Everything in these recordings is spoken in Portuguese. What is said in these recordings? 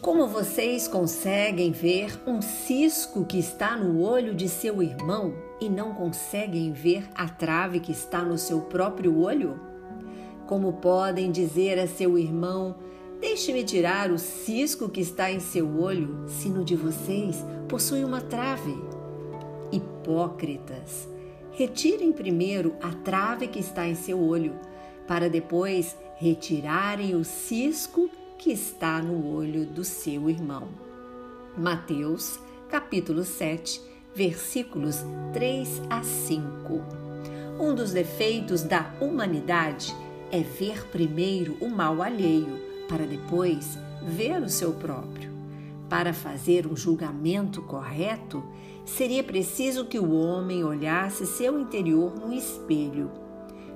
Como vocês conseguem ver um cisco que está no olho de seu irmão e não conseguem ver a trave que está no seu próprio olho? Como podem dizer a seu irmão: Deixe-me tirar o cisco que está em seu olho, se no de vocês possui uma trave? Hipócritas, retirem primeiro a trave que está em seu olho, para depois retirarem o cisco que está no olho do seu irmão. Mateus, capítulo 7, versículos 3 a 5. Um dos defeitos da humanidade é ver primeiro o mal alheio, para depois ver o seu próprio. Para fazer um julgamento correto, seria preciso que o homem olhasse seu interior no espelho,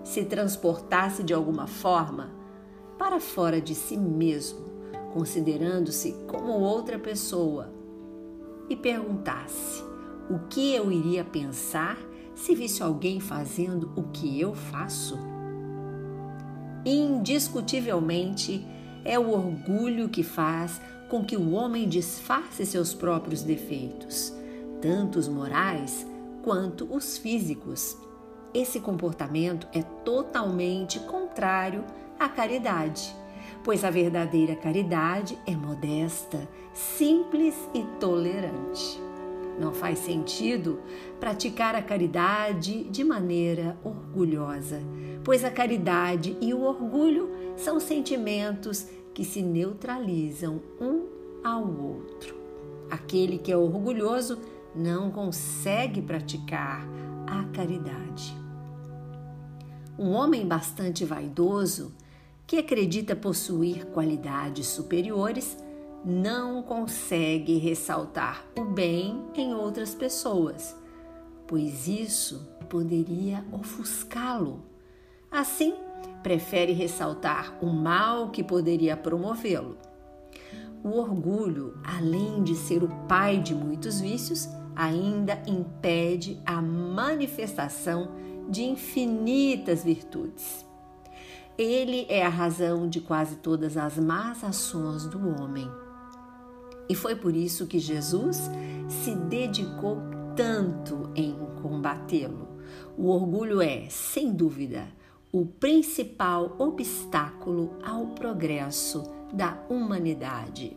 se transportasse de alguma forma para fora de si mesmo, considerando-se como outra pessoa, e perguntasse o que eu iria pensar se visse alguém fazendo o que eu faço? Indiscutivelmente, é o orgulho que faz com que o homem disfarce seus próprios defeitos, tanto os morais quanto os físicos. Esse comportamento é totalmente contrário à caridade, pois a verdadeira caridade é modesta, simples e tolerante. Não faz sentido praticar a caridade de maneira orgulhosa, pois a caridade e o orgulho são sentimentos que se neutralizam um ao outro. Aquele que é orgulhoso não consegue praticar a caridade. Um homem bastante vaidoso que acredita possuir qualidades superiores não consegue ressaltar o bem em outras pessoas, pois isso poderia ofuscá-lo. Assim, prefere ressaltar o mal que poderia promovê-lo. O orgulho, além de ser o pai de muitos vícios, ainda impede a manifestação de infinitas virtudes. Ele é a razão de quase todas as más ações do homem. E foi por isso que Jesus se dedicou tanto em combatê-lo. O orgulho é, sem dúvida, o principal obstáculo ao progresso da humanidade.